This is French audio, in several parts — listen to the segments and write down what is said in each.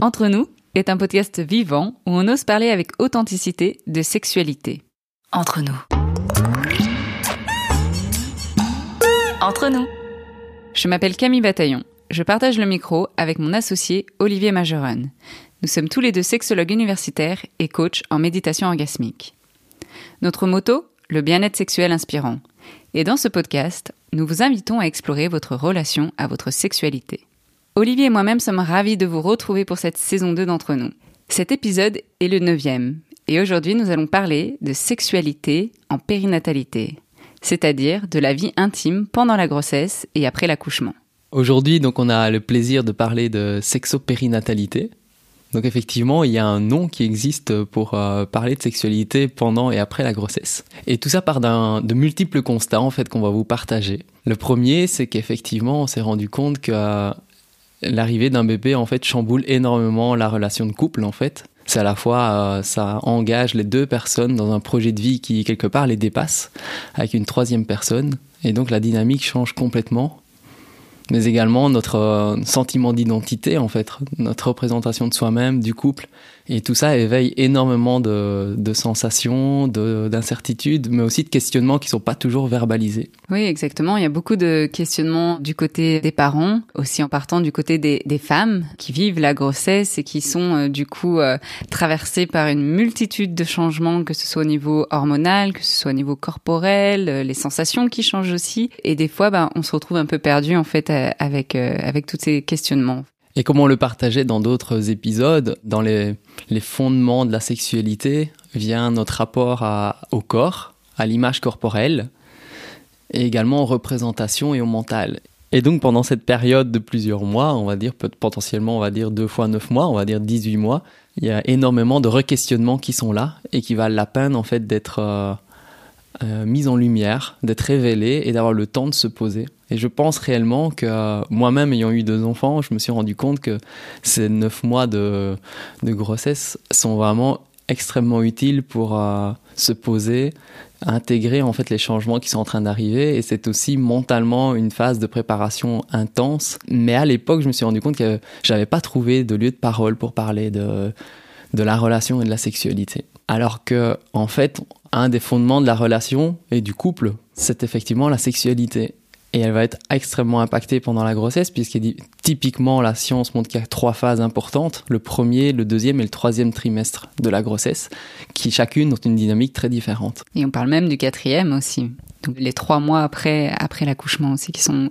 Entre nous est un podcast vivant où on ose parler avec authenticité de sexualité. Entre nous. Entre nous. Je m'appelle Camille Bataillon. Je partage le micro avec mon associé Olivier Majeron. Nous sommes tous les deux sexologues universitaires et coachs en méditation orgasmique. Notre motto Le bien-être sexuel inspirant. Et dans ce podcast, nous vous invitons à explorer votre relation à votre sexualité. Olivier et moi-même sommes ravis de vous retrouver pour cette saison 2 d'entre nous. Cet épisode est le neuvième, et aujourd'hui nous allons parler de sexualité en périnatalité, c'est-à-dire de la vie intime pendant la grossesse et après l'accouchement. Aujourd'hui, donc, on a le plaisir de parler de sexopérinatalité. Donc, effectivement, il y a un nom qui existe pour euh, parler de sexualité pendant et après la grossesse. Et tout ça part de multiples constats, en fait, qu'on va vous partager. Le premier, c'est qu'effectivement, on s'est rendu compte que euh, l'arrivée d'un bébé en fait chamboule énormément la relation de couple en fait. C'est à la fois euh, ça engage les deux personnes dans un projet de vie qui quelque part les dépasse avec une troisième personne et donc la dynamique change complètement. Mais également notre euh, sentiment d'identité en fait, notre représentation de soi-même, du couple et tout ça éveille énormément de, de sensations, d'incertitudes, mais aussi de questionnements qui sont pas toujours verbalisés. Oui, exactement. Il y a beaucoup de questionnements du côté des parents, aussi en partant du côté des, des femmes qui vivent la grossesse et qui sont euh, du coup euh, traversées par une multitude de changements, que ce soit au niveau hormonal, que ce soit au niveau corporel, euh, les sensations qui changent aussi. Et des fois, ben, on se retrouve un peu perdu en fait avec avec tous ces questionnements. Et comme on le partageait dans d'autres épisodes, dans les, fondements de la sexualité vient notre rapport au corps, à l'image corporelle, et également aux représentations et au mental. Et donc pendant cette période de plusieurs mois, on va dire potentiellement on va dire deux fois neuf mois, on va dire 18 mois, il y a énormément de requestionnements qui sont là et qui valent la peine en fait d'être euh, euh, mis en lumière, d'être révélés et d'avoir le temps de se poser. Et je pense réellement que euh, moi-même, ayant eu deux enfants, je me suis rendu compte que ces neuf mois de, de grossesse sont vraiment extrêmement utiles pour euh, se poser, intégrer en fait les changements qui sont en train d'arriver. Et c'est aussi mentalement une phase de préparation intense. Mais à l'époque, je me suis rendu compte que j'avais pas trouvé de lieu de parole pour parler de, de la relation et de la sexualité. Alors que, en fait, un des fondements de la relation et du couple, c'est effectivement la sexualité et elle va être extrêmement impactée pendant la grossesse puisque typiquement la science montre qu'il y a trois phases importantes, le premier, le deuxième et le troisième trimestre de la grossesse, qui chacune ont une dynamique très différente. Et on parle même du quatrième aussi, donc les trois mois après, après l'accouchement aussi, qui, sont,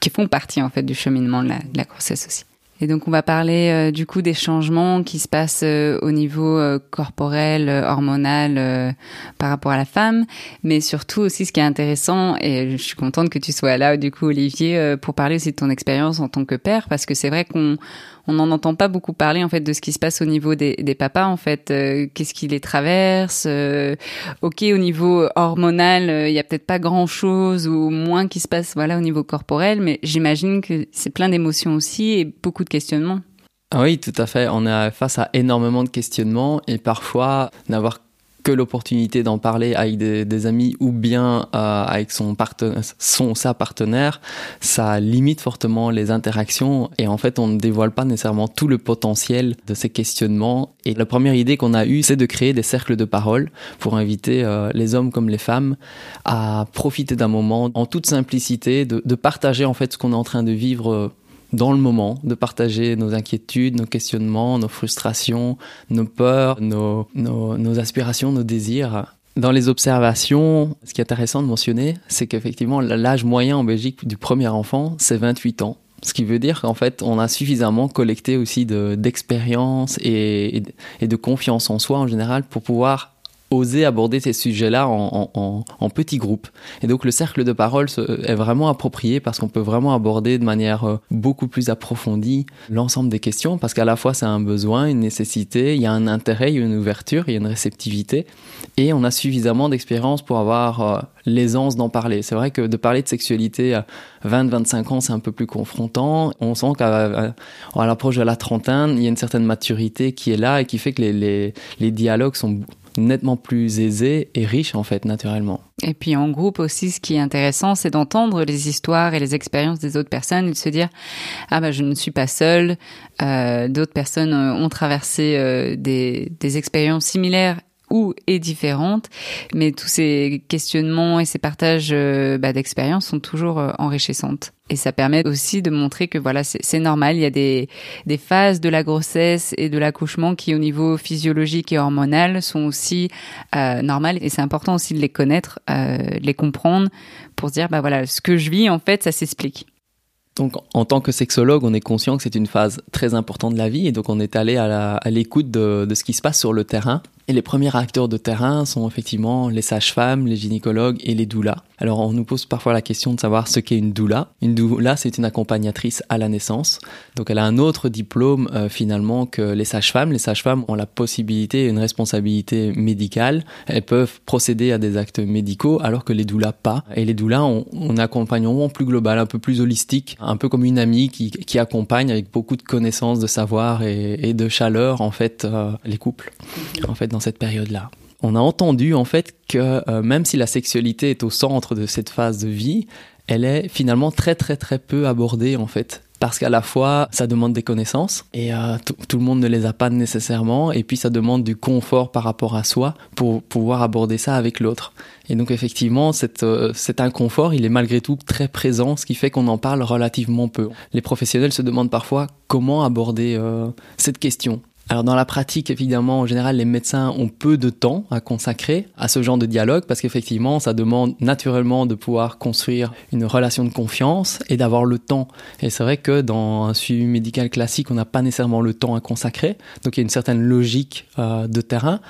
qui font partie en fait du cheminement de la grossesse aussi. Et donc on va parler euh, du coup des changements qui se passent euh, au niveau euh, corporel, hormonal par rapport à la femme, mais surtout aussi ce qui est intéressant et je suis contente que tu sois là du coup Olivier pour parler aussi de ton expérience en tant que père parce que c'est vrai qu'on on n'en entend pas beaucoup parler en fait de ce qui se passe au niveau des, des papas en fait euh, qu'est-ce qui les traverse euh, ok au niveau hormonal euh, il y a peut-être pas grand chose ou moins qui se passe voilà au niveau corporel mais j'imagine que c'est plein d'émotions aussi et beaucoup de questionnements. Ah oui tout à fait. On est face à énormément de questionnements et parfois n'avoir que l'opportunité d'en parler avec des, amis ou bien euh, avec son, son sa partenaire, ça limite fortement les interactions et en fait on ne dévoile pas nécessairement tout le potentiel de ces questionnements. Et la première idée qu'on a eue, c'est de créer des cercles de parole pour inviter euh, les hommes comme les femmes à profiter d'un moment en toute simplicité, de, de partager en fait ce qu'on est en train de vivre dans le moment, de partager nos inquiétudes, nos questionnements, nos frustrations, nos peurs, nos, aspirations, nos désirs. Dans les observations, ce qui est intéressant de mentionner, c'est qu'effectivement, l'âge moyen en Belgique du premier enfant, c'est 28 ans. Ce qui veut dire qu'en fait, on a suffisamment collecté aussi d'expérience et, et, de confiance en soi en général pour pouvoir oser aborder ces sujets-là en, petits groupes. Et donc le cercle de parole est vraiment approprié parce qu'on peut vraiment aborder de manière euh, beaucoup plus approfondie l'ensemble des questions parce qu'à la fois c'est un besoin, une nécessité, il y a un intérêt, il y a une ouverture, il y a une réceptivité et on a suffisamment d'expérience pour avoir euh, l'aisance d'en parler. C'est vrai que de parler de sexualité à 20-25 ans, c'est un peu plus confrontant. On sent qu'à l'approche de la trentaine, il y a une certaine maturité qui est là et qui fait que les, dialogues sont nettement plus aisé et riche en fait naturellement. Et puis en groupe aussi, ce qui est intéressant, c'est d'entendre les histoires et les expériences des autres personnes et de se dire ah bah je ne suis pas seule. Euh, D'autres personnes euh, ont traversé euh, des expériences similaires ou et différentes, mais tous ces questionnements et ces partages euh, bah, d'expériences sont toujours euh, enrichissantes. Et ça permet aussi de montrer que voilà, c'est normal. Il y a des, phases de la grossesse et de l'accouchement qui, au niveau physiologique et hormonal, sont aussi euh, normales. Et c'est important aussi de les connaître, euh, de les comprendre, pour se dire bah voilà, ce que je vis en fait, ça s'explique. Donc, en tant que sexologue, on est conscient que c'est une phase très importante de la vie et donc on est allé à l'écoute de, ce qui se passe sur le terrain. Et les premiers acteurs de terrain sont effectivement les sages-femmes, les gynécologues et les doulas. Alors on nous pose parfois la question de savoir ce qu'est une doula. Une doula, c'est une accompagnatrice à la naissance. Donc elle a un autre diplôme euh, finalement que les sages-femmes. Les sages-femmes ont la possibilité et une responsabilité médicale. Elles peuvent procéder à des actes médicaux alors que les doulas pas. Et les doulas ont, un accompagnement plus global, un peu plus holistique, un peu comme une amie qui, accompagne avec beaucoup de connaissances, de savoir et, et de chaleur en fait euh, les couples. En fait dans cette période-là. On a entendu en fait que euh, même si la sexualité est au centre de cette phase de vie, elle est finalement très très très peu abordée en fait parce qu'à la fois ça demande des connaissances et euh, tout le monde ne les a pas nécessairement et puis ça demande du confort par rapport à soi pour pouvoir aborder ça avec l'autre. Et donc effectivement euh, cet inconfort il est malgré tout très présent ce qui fait qu'on en parle relativement peu. Les professionnels se demandent parfois comment aborder cette question alors dans la pratique, évidemment, en général, les médecins ont peu de temps à consacrer à ce genre de dialogue parce qu'effectivement, ça demande naturellement de pouvoir construire une relation de confiance et d'avoir le temps. Et c'est vrai que dans un suivi médical classique, on n'a pas nécessairement le temps à consacrer. Donc il y a une certaine logique euh, de terrain.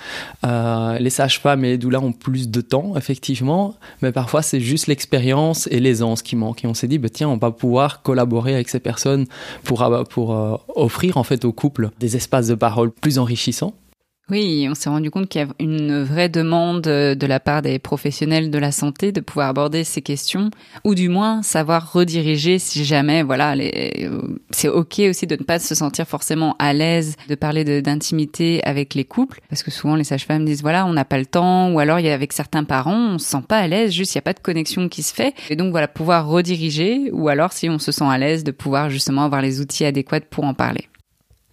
Euh, les sages-femmes et les doulas ont plus de temps, effectivement, mais parfois c'est juste l'expérience et l'aisance qui manquent. Et on s'est dit, bah, tiens, on va pouvoir collaborer avec ces personnes pour, euh, pour offrir en fait au couple des espaces de parole plus enrichissant. Oui, on s'est rendu compte qu'il y a une vraie demande de la part des professionnels de la santé de pouvoir aborder ces questions, ou du moins savoir rediriger si jamais, voilà, c'est ok aussi de ne pas se sentir forcément à l'aise de parler d'intimité avec les couples, parce que souvent les sages-femmes disent voilà, on n'a pas le temps, ou alors il y a avec certains parents, on se sent pas à l'aise, juste il n'y a pas de connexion qui se fait, et donc voilà, pouvoir rediriger, ou alors si on se sent à l'aise de pouvoir justement avoir les outils adéquats pour en parler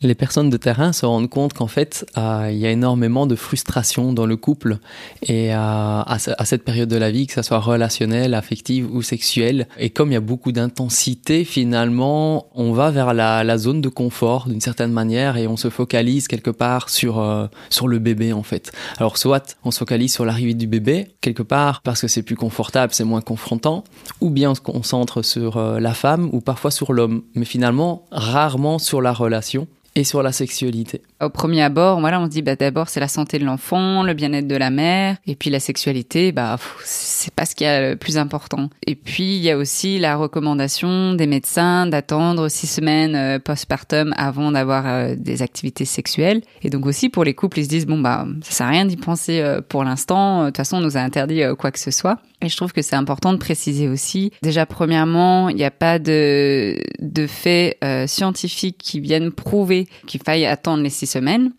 les personnes de terrain se rendent compte qu'en fait, euh, il y a énormément de frustration dans le couple et euh, à, cette période de la vie, que ce soit relationnelle, affective ou sexuelle. Et comme il y a beaucoup d'intensité, finalement, on va vers la, zone de confort d'une certaine manière et on se focalise quelque part sur euh, sur le bébé en fait. Alors soit on se focalise sur l'arrivée du bébé quelque part parce que c'est plus confortable, c'est moins confrontant, ou bien on se concentre sur la femme ou parfois sur l'homme, mais finalement rarement sur la relation et sur la sexualité. Au premier abord, voilà, on se dit bah d'abord c'est la santé de l'enfant, le bien-être de la mère, et puis la sexualité, bah c'est pas ce qui est le plus important. Et puis il y a aussi la recommandation des médecins d'attendre six semaines euh, postpartum avant d'avoir euh, des activités sexuelles. Et donc aussi pour les couples, ils se disent bon bah ça sert à rien d'y penser euh, pour l'instant. De toute façon, on nous a interdit quoi que ce soit. Et je trouve que c'est important de préciser aussi. Déjà, premièrement, il n'y a pas de, de faits scientifiques qui viennent prouver qu'il faille attendre les six semaines.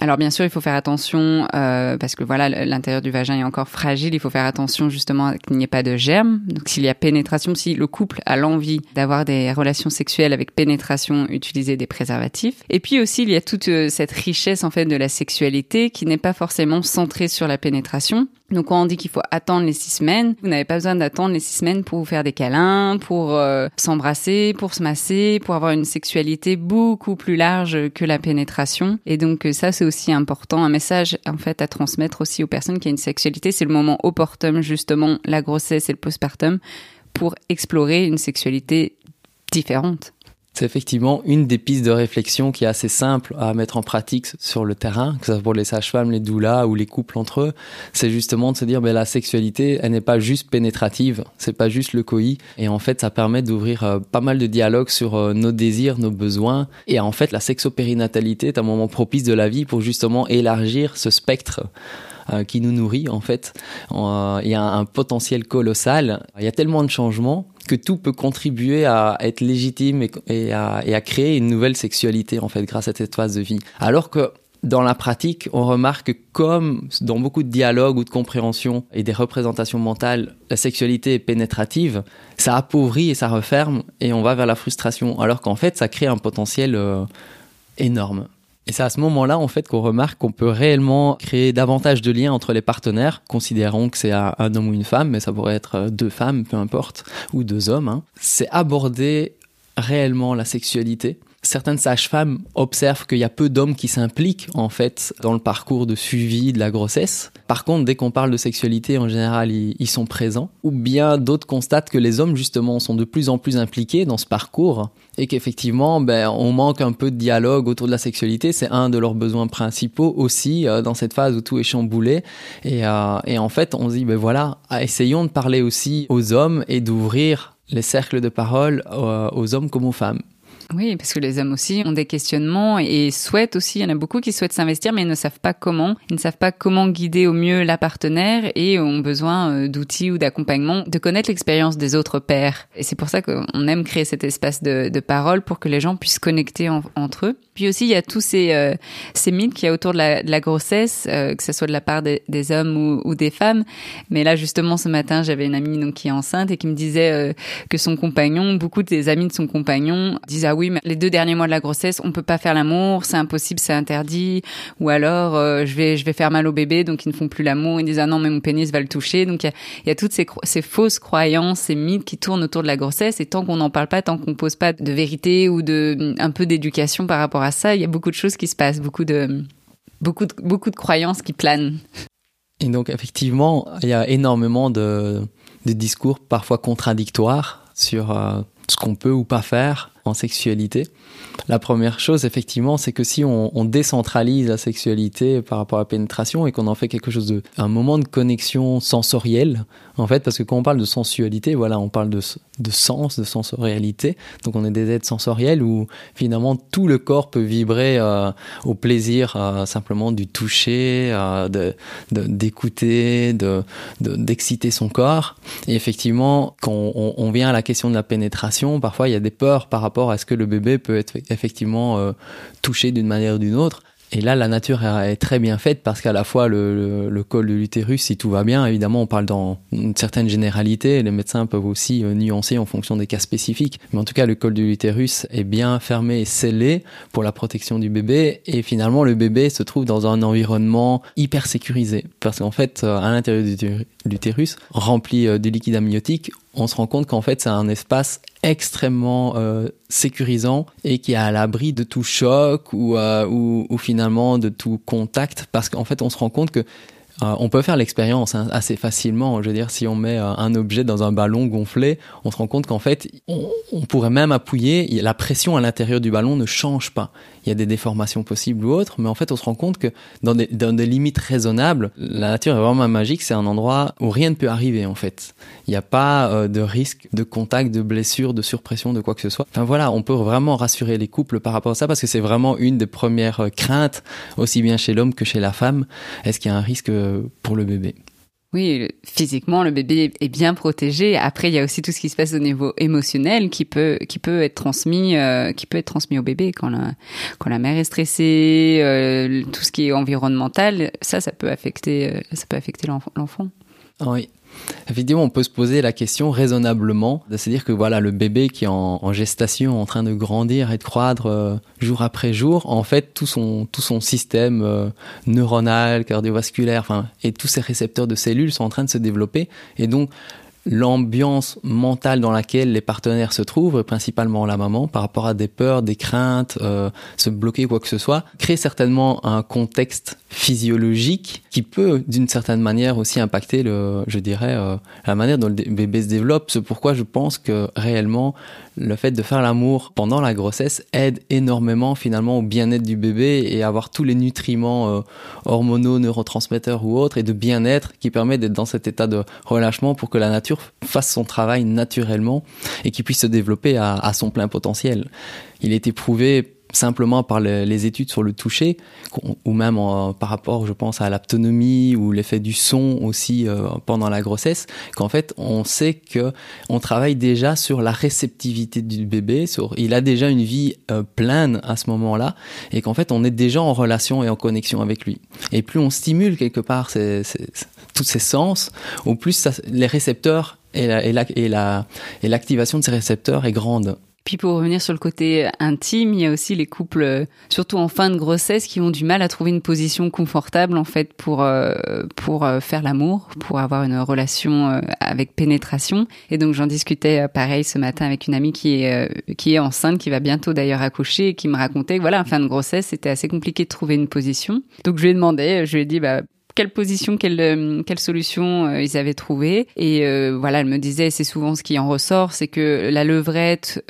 Alors bien sûr, il faut faire attention euh, parce que voilà, l'intérieur du vagin est encore fragile. Il faut faire attention justement qu'il n'y ait pas de germes. Donc s'il y a pénétration, si le couple a l'envie d'avoir des relations sexuelles avec pénétration, utiliser des préservatifs. Et puis aussi, il y a toute euh, cette richesse en fait de la sexualité qui n'est pas forcément centrée sur la pénétration. Donc quand on dit qu'il faut attendre les six semaines, vous n'avez pas besoin d'attendre les six semaines pour vous faire des câlins, pour euh, s'embrasser, pour se masser, pour avoir une sexualité beaucoup plus large que la pénétration. Et donc ça c'est aussi important, un message en fait à transmettre aussi aux personnes qui ont une sexualité, c'est le moment opportun justement, la grossesse et le postpartum, pour explorer une sexualité différente. C'est effectivement une des pistes de réflexion qui est assez simple à mettre en pratique sur le terrain, que ce soit pour les sages-femmes, les doulas ou les couples entre eux. C'est justement de se dire, ben, la sexualité, elle n'est pas juste pénétrative, c'est pas juste le coït. Et en fait, ça permet d'ouvrir euh, pas mal de dialogues sur euh, nos désirs, nos besoins. Et en fait, la sexopérinatalité est un moment propice de la vie pour justement élargir ce spectre euh, qui nous nourrit en fait. Il y a un potentiel colossal. Il y a tellement de changements que tout peut contribuer à être légitime et, à, créer une nouvelle sexualité en fait grâce à cette phase de vie. Alors que dans la pratique, on remarque que comme dans beaucoup de dialogues ou de compréhension et des représentations mentales, la sexualité est pénétrative, ça appauvrit et ça referme et on va vers la frustration, alors qu'en fait, ça crée un potentiel euh, énorme. Et c'est à ce moment-là, en fait, qu'on remarque qu'on peut réellement créer davantage de liens entre les partenaires. Considérons que c'est un homme ou une femme, mais ça pourrait être euh, deux femmes, peu importe, ou deux hommes. Hein. C'est aborder réellement la sexualité certaines sages-femmes observent qu'il y a peu d'hommes qui s'impliquent en fait dans le parcours de suivi de la grossesse. Par contre, dès qu'on parle de sexualité, en général, ils, sont présents. Ou bien d'autres constatent que les hommes justement sont de plus en plus impliqués dans ce parcours et qu'effectivement, ben, on manque un peu de dialogue autour de la sexualité. C'est un de leurs besoins principaux aussi euh, dans cette phase où tout est chamboulé. Et, euh, en fait, on se dit, ben voilà, essayons de parler aussi aux hommes et d'ouvrir les cercles de parole euh, aux hommes comme aux femmes. Oui, parce que les hommes aussi ont des questionnements et souhaitent aussi, il y en a beaucoup qui souhaitent s'investir mais ils ne savent pas comment. Ils ne savent pas comment guider au mieux la partenaire et ont besoin euh, d'outils ou d'accompagnement, de connaître l'expérience des autres pères. Et c'est pour ça qu'on aime créer cet espace de, de, parole pour que les gens puissent connecter entre eux. Puis aussi, il y a tous ces, euh, ces mythes qu'il y a autour de la, de la grossesse, euh, que ce soit de la part des, des hommes ou, ou, des femmes. Mais là, justement, ce matin, j'avais une amie donc, qui est enceinte et qui me disait que son compagnon, beaucoup des amis de son compagnon disaient oui, mais les deux derniers mois de la grossesse, on peut pas faire l'amour, c'est impossible, c'est interdit. Ou alors, euh, je vais, je vais faire mal au bébé, donc ils ne font plus l'amour. Ils disent ah non, mais mon pénis va le toucher. Donc il y a, toutes ces, ces fausses croyances, ces mythes qui tournent autour de la grossesse. Et tant qu'on n'en parle pas, tant qu'on pose pas de vérité ou de un peu d'éducation par rapport à ça, il y a beaucoup de choses qui se passent, beaucoup de beaucoup de, beaucoup de croyances qui planent. Et donc effectivement, il y a énormément de, de discours parfois contradictoires sur euh, ce qu'on peut ou pas faire en sexualité. La première chose, effectivement, c'est que si on, décentralise la sexualité par rapport à la pénétration et qu'on en fait quelque chose de, un moment de connexion sensorielle, en fait, parce que quand on parle de sensualité, voilà, on parle de, de sens, de sensorialité. Donc, on est des êtres sensoriels où finalement tout le corps peut vibrer euh, au plaisir euh, simplement du toucher, euh, d'écouter, de, d'exciter son corps. Et effectivement, quand on, on, vient à la question de la pénétration, parfois il y a des peurs par rapport à ce que le bébé peut être effectivement euh, touché d'une manière ou d'une autre. Et là, la nature est très bien faite parce qu'à la fois le, le, col de l'utérus, si tout va bien, évidemment, on parle dans une certaine généralité. Les médecins peuvent aussi euh, nuancer en fonction des cas spécifiques. Mais en tout cas, le col de l'utérus est bien fermé et scellé pour la protection du bébé. Et finalement, le bébé se trouve dans un environnement hyper sécurisé. Parce qu'en fait, euh, à l'intérieur de l'utérus, rempli de liquide amniotique, on se rend compte qu'en fait, c'est un espace extrêmement euh, sécurisant et qui est à l'abri de tout choc ou, euh, ou, ou, finalement de tout contact parce qu'en fait on se rend compte que euh, on peut faire l'expérience hein, assez facilement. Je veux dire, si on met euh, un objet dans un ballon gonflé, on se rend compte qu'en fait, on, pourrait même appuyer. La pression à l'intérieur du ballon ne change pas. Il y a des déformations possibles ou autres, mais en fait, on se rend compte que dans des, dans des limites raisonnables, la nature est vraiment magique. C'est un endroit où rien ne peut arriver en fait. Il n'y a pas euh, de risque de contact, de blessure, de surpression, de quoi que ce soit. Enfin voilà, on peut vraiment rassurer les couples par rapport à ça parce que c'est vraiment une des premières craintes, aussi bien chez l'homme que chez la femme. Est-ce qu'il y a un risque pour le bébé. Oui, physiquement, le bébé est bien protégé. Après, il y a aussi tout ce qui se passe au niveau émotionnel qui peut, qui peut être transmis, euh, qui peut être transmis au bébé quand la, quand la mère est stressée, euh, tout ce qui est environnemental, ça, ça peut affecter, euh, ça peut affecter l'enfant. Oui, Effectivement, on peut se poser la question raisonnablement, de se dire que voilà, le bébé qui est en, gestation, en train de grandir et de croître euh, jour après jour, en fait, tout son, tout son système euh, neuronal, cardiovasculaire, et tous ses récepteurs de cellules sont en train de se développer. Et donc, l'ambiance mentale dans laquelle les partenaires se trouvent, principalement la maman, par rapport à des peurs, des craintes, euh, se bloquer quoi que ce soit, crée certainement un contexte physiologique qui peut d'une certaine manière aussi impacter le, je dirais, euh, la manière dont le bébé se développe. C'est pourquoi je pense que réellement le fait de faire l'amour pendant la grossesse aide énormément finalement au bien-être du bébé et avoir tous les nutriments euh, hormonaux, neurotransmetteurs ou autres et de bien-être qui permet d'être dans cet état de relâchement pour que la nature fasse son travail naturellement et qu'il puisse se développer à, à son plein potentiel. Il est éprouvé simplement par les, études sur le toucher, ou même par rapport, je pense, à l'autonomie ou l'effet du son aussi euh, pendant la grossesse, qu'en fait, on sait que on travaille déjà sur la réceptivité du bébé, sur, il a déjà une vie euh, pleine à ce moment-là, et qu'en fait, on est déjà en relation et en connexion avec lui. Et plus on stimule quelque part tous ces sens, au plus les récepteurs et l'activation de ces récepteurs est grande. Puis pour revenir sur le côté intime, il y a aussi les couples, euh, surtout en fin de grossesse, qui ont du mal à trouver une position confortable en fait pour euh, pour euh, faire l'amour, pour avoir une relation avec pénétration. Et donc j'en discutais pareil ce matin avec une amie qui est qui est enceinte, qui va bientôt d'ailleurs accoucher, et qui me racontait que voilà, en fin de grossesse, c'était assez compliqué de trouver une position. Donc je lui ai demandé, je lui ai dit bah quelle position, quelle, euh, quelle solution euh, ils avaient trouvé. Et euh, voilà, elle me disait, c'est souvent ce qui en ressort, c'est que la levrette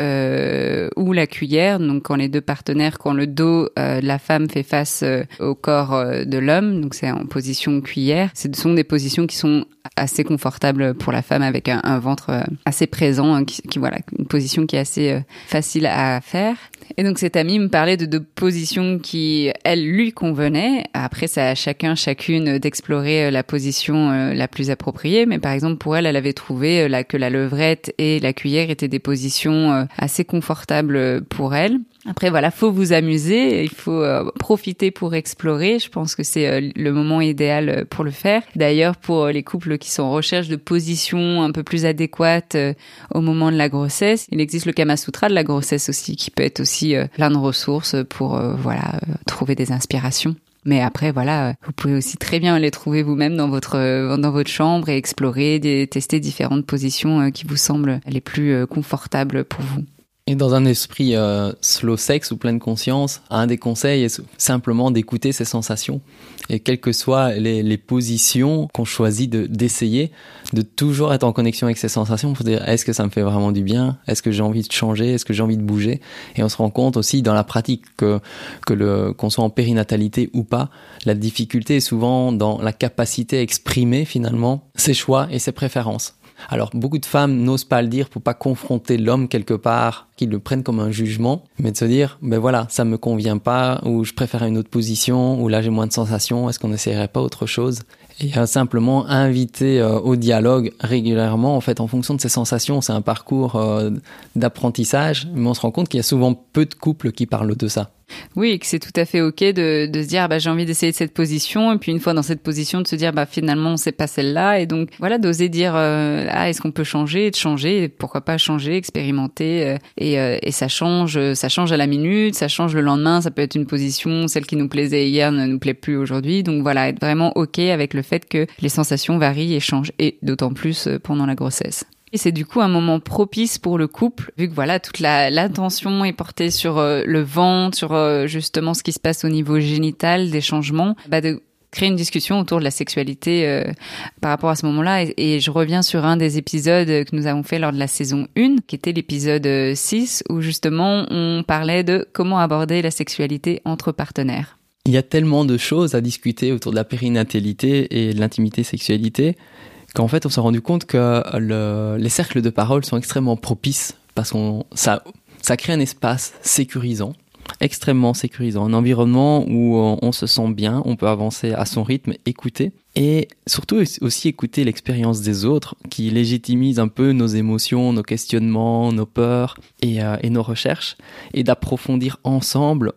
ou la cuillère, donc quand les deux partenaires, quand le dos de la femme fait face au corps de l'homme, donc c'est en position cuillère, ce sont des positions qui sont assez confortables pour la femme avec un, ventre assez présent, hein, qui, voilà, une position qui est assez facile à faire. Et donc cette amie me parlait de deux positions qui, elle, lui convenaient. Après, c'est à chacun, chacune d'explorer euh, la position euh, la plus appropriée. Mais par exemple, pour elle, elle avait trouvé euh, que la levrette et la cuillère étaient des positions assez confortables pour elle. Après voilà, faut vous amuser, il faut euh, profiter pour explorer. Je pense que c'est euh, le moment idéal euh, pour le faire. D'ailleurs, pour les couples qui sont en recherche de positions un peu plus adéquates au moment de la grossesse, il existe le Kama Sutra de la grossesse aussi, qui peut être aussi plein de ressources pour voilà trouver des inspirations. Mais après, voilà, vous pouvez aussi très bien les trouver vous-même dans votre dans votre chambre et explorer, tester différentes positions qui vous semblent les plus confortables pour vous. Et dans un esprit euh, slow sex ou pleine conscience, un des conseils est simplement d'écouter ses sensations. Et quelles que soient les, les positions qu'on choisit d'essayer, de, toujours être en connexion avec ses sensations pour dire est-ce que ça me fait vraiment du bien? Est-ce que j'ai envie de changer? Est-ce que j'ai envie de bouger? Et on se rend compte aussi dans la pratique que, que le, qu'on soit en périnatalité ou pas, la difficulté est souvent dans la capacité à exprimer finalement ses choix et ses préférences. Alors beaucoup de femmes n'osent pas le dire pour pas confronter l'homme quelque part, qu'ils le prennent comme un jugement, mais de se dire ben voilà, ça me convient pas ou je préfère une autre position ou là j'ai moins de sensations, est-ce qu'on n'essayerait pas autre chose? Et euh, simplement inviter euh, au dialogue régulièrement en fait en fonction de ses sensations, c'est un parcours euh, d'apprentissage, mais on se rend compte qu'il y a souvent peu de couples qui parlent de ça. Oui, que c'est tout à fait ok de, de se dire bah j'ai envie d'essayer cette position et puis une fois dans cette position de se dire bah finalement c'est pas celle-là et donc voilà d'oser dire euh, ah est-ce qu'on peut changer de changer pourquoi pas changer expérimenter euh, et, euh, et ça change ça change à la minute ça change le lendemain ça peut être une position celle qui nous plaisait hier ne nous plaît plus aujourd'hui donc voilà être vraiment ok avec le fait que les sensations varient et changent et d'autant plus pendant la grossesse. Et c'est du coup un moment propice pour le couple, vu que voilà, toute l'attention est portée sur euh, le ventre, sur euh, justement ce qui se passe au niveau génital, des changements, bah de créer une discussion autour de la sexualité euh, par rapport à ce moment-là. Et, je reviens sur un des épisodes que nous avons fait lors de la saison 1, qui était l'épisode 6, où justement on parlait de comment aborder la sexualité entre partenaires. Il y a tellement de choses à discuter autour de la périnatalité et de l'intimité-sexualité qu'en fait on s'est rendu compte que les cercles de parole sont extrêmement propices parce qu'on ça, ça crée un espace sécurisant extrêmement sécurisant, un environnement où on se sent bien, on peut avancer à son rythme, écouter et surtout aussi écouter l'expérience des autres qui légitimise un peu nos émotions, nos questionnements, nos peurs et, euh, et nos recherches et d'approfondir ensemble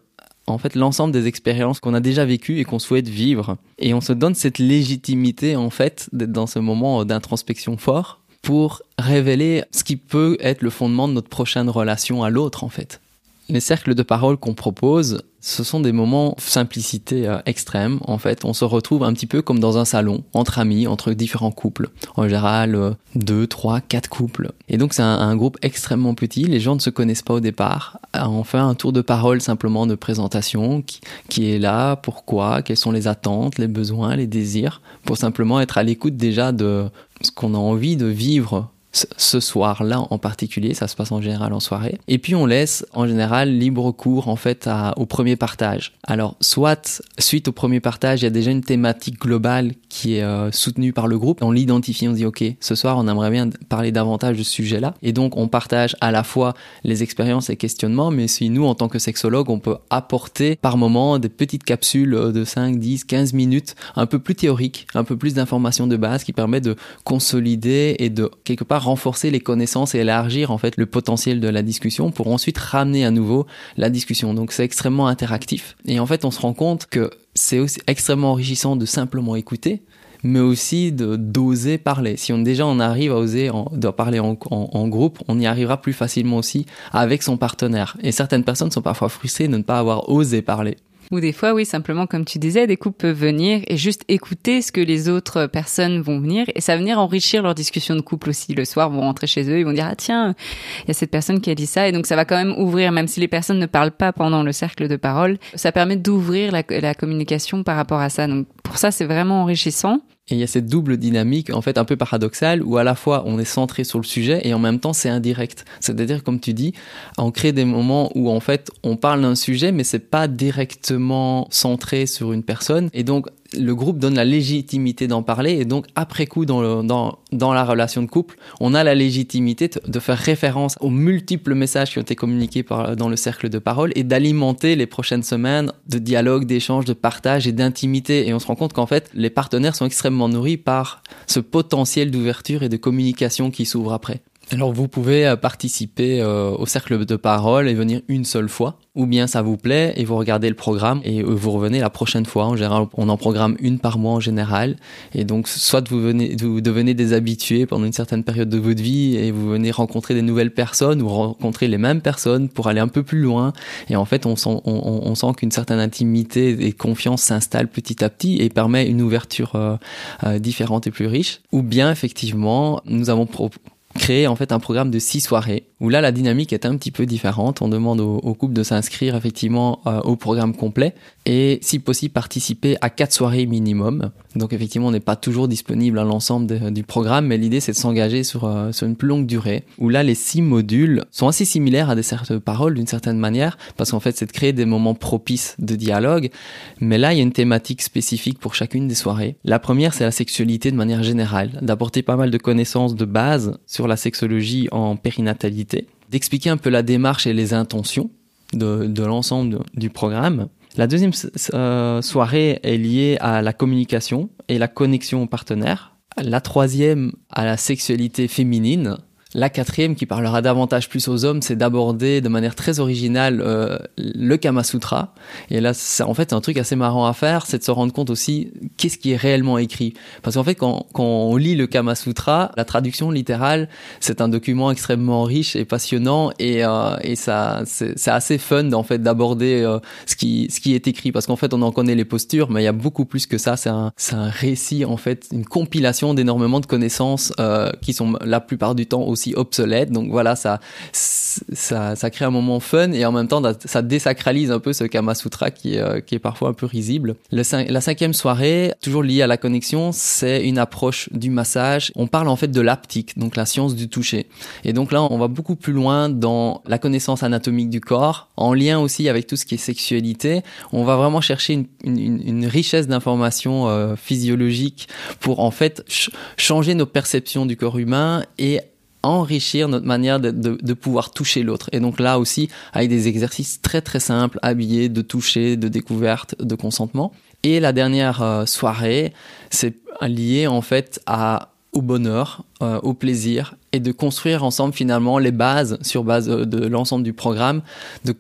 en fait l'ensemble des expériences qu'on a déjà vécues et qu'on souhaite vivre. Et on se donne cette légitimité en fait d'être dans ce moment d'introspection fort pour révéler ce qui peut être le fondement de notre prochaine relation à l'autre en fait. Les cercles de parole qu'on propose, ce sont des moments simplicité euh, extrême. En fait, on se retrouve un petit peu comme dans un salon, entre amis, entre différents couples. En général, euh, deux, trois, quatre couples. Et donc, c'est un, groupe extrêmement petit. Les gens ne se connaissent pas au départ. Euh, on fait un tour de parole simplement de présentation. Qui, qui est là, pourquoi, quelles sont les attentes, les besoins, les désirs, pour simplement être à l'écoute déjà de ce qu'on a envie de vivre ce soir-là en particulier, ça se passe en général en soirée. Et puis on laisse en général libre cours en fait au premier partage. Alors soit suite au premier partage, il y a déjà une thématique globale qui est euh, soutenue par le groupe. On l'identifie, on dit ok, ce soir on aimerait bien parler davantage de ce sujet-là. Et donc on partage à la fois les expériences et questionnements, mais si nous en tant que sexologue, on peut apporter par moment des petites capsules de 5, 10, 15 minutes, un peu plus théoriques, un peu plus d'informations de base qui permettent de consolider et de quelque part renforcer les connaissances et élargir en fait le potentiel de la discussion pour ensuite ramener à nouveau la discussion. Donc c'est extrêmement interactif et en fait on se rend compte que c'est aussi extrêmement enrichissant de simplement écouter mais aussi de d'oser parler. Si on déjà on arrive à oser de parler en, en, groupe, on y arrivera plus facilement aussi avec son partenaire. Et certaines personnes sont parfois frustrées de ne pas avoir osé parler. Ou des fois, oui, simplement, comme tu disais, des couples peuvent venir et juste écouter ce que les autres personnes vont venir et ça va venir enrichir leur discussion de couple aussi. Le soir, vont rentrer chez eux, ils vont dire, ah tiens, il y a cette personne qui a dit ça et donc ça va quand même ouvrir, même si les personnes ne parlent pas pendant le cercle de parole, ça permet d'ouvrir la, la communication par rapport à ça. Donc pour ça, c'est vraiment enrichissant. Et il y a cette double dynamique, en fait, un peu paradoxale, où à la fois on est centré sur le sujet et en même temps c'est indirect. C'est-à-dire, comme tu dis, on crée des moments où en fait on parle d'un sujet, mais c'est pas directement centré sur une personne. Et donc, le groupe donne la légitimité d'en parler et donc après coup dans, le, dans, la relation de couple, on a la légitimité de faire référence aux multiples messages qui ont été communiqués par, dans le cercle de parole et d'alimenter les prochaines semaines de dialogue, d'échange, de partage et d'intimité. Et on se rend compte qu'en fait, les partenaires sont extrêmement nourris par ce potentiel d'ouverture et de communication qui s'ouvre après. Alors vous pouvez euh, participer euh, au cercle de parole et venir une seule fois ou bien ça vous plaît et vous regardez le programme et vous revenez la prochaine fois. En général, on en programme une par mois en général. Et donc, soit vous, venez, vous devenez des habitués pendant une certaine période de votre vie et vous venez rencontrer des nouvelles personnes ou rencontrer les mêmes personnes pour aller un peu plus loin. Et en fait, on sent, on, on sent qu'une certaine intimité et confiance s'installe petit à petit et permet une ouverture euh, euh, différente et plus riche. Ou bien, effectivement, nous avons créé en fait un programme de six soirées où là la dynamique est un petit peu différente. On demande au, au couple de s'inscrire effectivement euh, au programme complet et si possible participer à quatre soirées minimum. Donc effectivement on n'est pas toujours disponible à l'ensemble du programme, mais l'idée c'est de s'engager sur, euh, sur une plus longue durée où là les six modules sont assez similaires à des certes paroles d'une certaine manière parce qu'en fait c'est de créer des moments propices de dialogue. Mais là il y a une thématique spécifique pour chacune des soirées. La première c'est la sexualité de manière générale, d'apporter pas mal de connaissances de base sur la sexologie en périnatalité, d'expliquer un peu la démarche et les intentions de, de l'ensemble du programme. La deuxième euh, soirée est liée à la communication et la connexion aux partenaires. La troisième à la sexualité féminine la quatrième, qui parlera davantage plus aux hommes, c'est d'aborder de manière très originale euh, le Kama Sutra. Et là, c'est en fait un truc assez marrant à faire, c'est de se rendre compte aussi qu'est-ce qui est réellement écrit. Parce qu'en fait, quand, quand on lit le Kama Sutra, la traduction littérale, c'est un document extrêmement riche et passionnant, et, euh, et ça, c'est assez fun en fait d'aborder euh, ce qui ce qui est écrit, parce qu'en fait, on en connaît les postures, mais il y a beaucoup plus que ça. C'est un c'est un récit en fait, une compilation d'énormément de connaissances euh, qui sont la plupart du temps aussi obsolète. Donc voilà, ça, ça, crée un moment fun et en même temps, ça désacralise un peu ce Kama Sutra qui euh, qui est parfois un peu risible. Le, la cinquième soirée, toujours liée à la connexion, c'est une approche du massage. On parle en fait de l'aptique, donc la science du toucher. Et donc là, on va beaucoup plus loin dans la connaissance anatomique du corps, en lien aussi avec tout ce qui est sexualité. On va vraiment chercher une richesse d'informations euh, physiologiques pour en fait changer nos perceptions du corps humain et enrichir notre manière de, de, de pouvoir toucher l'autre. Et donc là aussi, avec des exercices très très simples, habillés, de toucher, de découverte, de consentement. Et la dernière euh, soirée, c'est lié en fait à au bonheur, euh, au plaisir, et de construire ensemble finalement les bases sur base euh, de l'ensemble du programme, de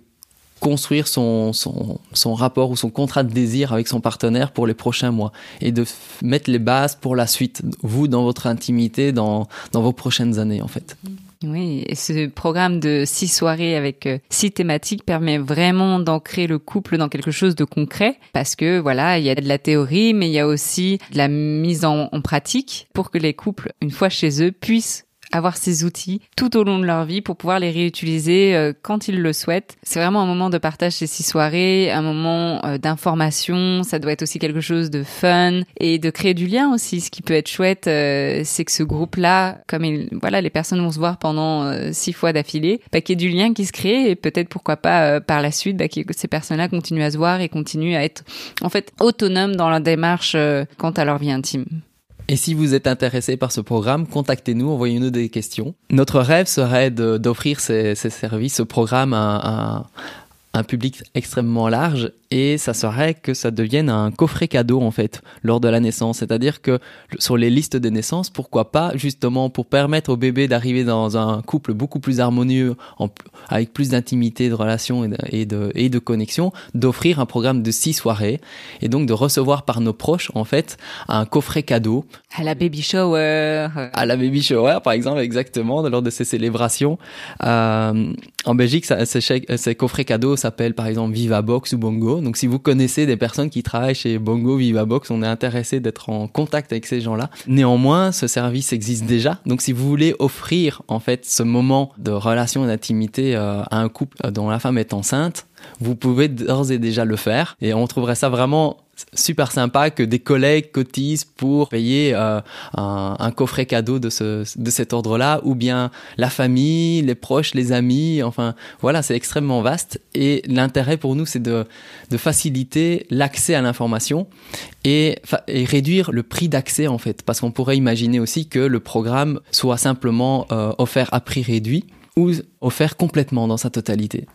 construire son, son, rapport ou son contrat de désir avec son partenaire pour les prochains mois et de mettre les bases pour la suite, vous dans votre intimité, dans, dans vos prochaines années en fait. Oui, et ce programme de six soirées avec euh, six thématiques permet vraiment d'ancrer le couple dans quelque chose de concret parce que voilà, il y a de la théorie, mais il y a aussi de la mise en pratique pour que les couples, une fois chez eux, puissent avoir ces outils tout au long de leur vie pour pouvoir les réutiliser euh, quand ils le souhaitent. C'est vraiment un moment de partage ces six soirées, un moment euh, d'information. Ça doit être aussi quelque chose de fun et de créer du lien aussi. Ce qui peut être chouette, euh, c'est que ce groupe-là, comme il, voilà, les personnes vont se voir pendant six fois d'affilée, bah, qu'il y ait du lien qui se crée et peut-être pourquoi pas par la suite, bah, que ces personnes-là continuent à se voir et continuent à être en fait autonomes dans leur démarche quant à leur vie intime. Et si vous êtes intéressé par ce programme, contactez-nous, envoyez-nous des questions. Notre rêve serait d'offrir ces, ces, services, ce programme à, un public extrêmement large et ça serait que ça devienne un coffret cadeau en fait lors de la naissance. C'est-à-dire que sur les listes de naissance, pourquoi pas justement pour permettre au bébé d'arriver dans un couple beaucoup plus harmonieux, avec plus d'intimité, de relations et de, et de, connexion, d'offrir un programme de six soirées et donc de recevoir par nos proches en fait un coffret cadeau. À la baby shower. À la baby shower par exemple exactement lors de ces célébrations. Euh, en Belgique, ça, ces, ces coffrets cadeaux s'appellent par exemple Viva Box ou Bongo. Donc si vous connaissez des personnes qui travaillent chez Bongo Vivabox, on est intéressé d'être en contact avec ces gens-là. Néanmoins, ce service existe déjà. Donc si vous voulez offrir en fait ce moment de relation et d'intimité euh, à un couple dont la femme est enceinte, vous pouvez d'ores et déjà le faire. Et on trouverait ça vraiment super sympa que des collègues cotisent pour payer euh, un, coffret cadeau de, ce, de cet ordre-là, ou bien la famille, les proches, les amis, enfin voilà, c'est extrêmement vaste. Et l'intérêt pour nous, c'est de, faciliter l'accès à l'information et, et, réduire le prix d'accès en fait, parce qu'on pourrait imaginer aussi que le programme soit simplement euh, offert à prix réduit ou offert complètement dans sa totalité.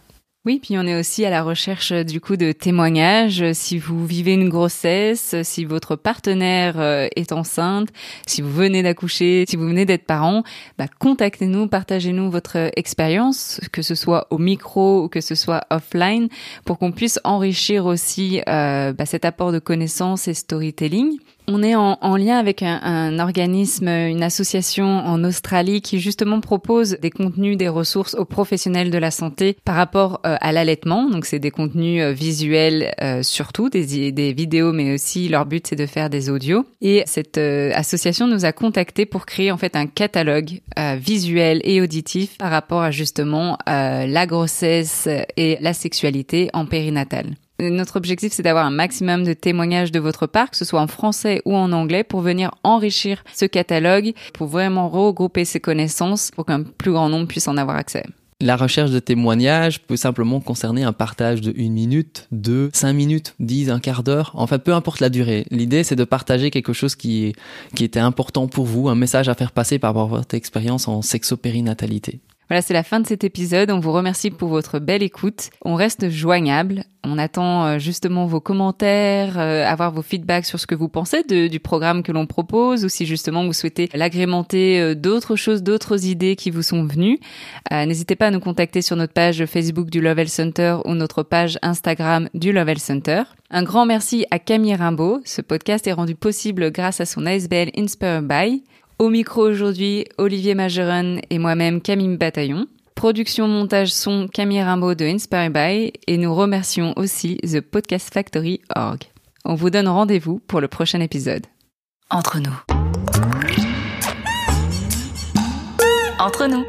Oui, puis on est aussi à la recherche euh, du coup de témoignages. Euh, si vous vivez une grossesse, euh, si votre partenaire est enceinte, si vous venez d'accoucher, si vous venez d'être parent, bah, contactez-nous, partagez-nous votre expérience, que ce soit au micro ou que ce soit offline, pour qu'on puisse enrichir aussi bah, cet apport de connaissances et storytelling. On est en, lien avec un, organisme, une association en Australie qui justement propose des contenus, des ressources aux professionnels de la santé par rapport euh, à l'allaitement. Donc c'est des contenus euh, visuels euh, surtout, des, des, vidéos, mais aussi leur but c'est de faire des audios. Et cette association nous a contactés pour créer en fait un catalogue visuel et auditif par rapport à justement la grossesse et la sexualité en périnatale. Notre objectif, c'est d'avoir un maximum de témoignages de votre part, que ce soit en français ou en anglais, pour venir enrichir ce catalogue, pour vraiment regrouper ces connaissances pour qu'un plus grand nombre puisse en avoir accès. La recherche de témoignages peut simplement concerner un partage de une minute, deux, cinq minutes, dix, un quart d'heure. Enfin, peu importe la durée. L'idée, c'est de partager quelque chose qui, qui était important pour vous, un message à faire passer par rapport à votre expérience en sexopérinatalité. Voilà, c'est la fin de cet épisode. On vous remercie pour votre belle écoute. On reste joignable. On attend euh, justement vos commentaires, euh, avoir vos feedbacks sur ce que vous pensez du programme que l'on propose ou si justement vous souhaitez l'agrémenter euh, d'autres choses, d'autres idées qui vous sont venues. N'hésitez pas à nous contacter sur notre page Facebook du Lovell Center ou notre page Instagram du Lovell Center. Un grand merci à Camille Rimbaud. Ce podcast est rendu possible grâce à son ASBL Inspire By. Au micro aujourd'hui, Olivier Majeron et moi-même Camille Bataillon. Production, montage, son, Camille Rimbaud de Inspire By et nous remercions aussi The Podcast Factory Org. On vous donne rendez-vous pour le prochain épisode. Entre nous. Entre nous.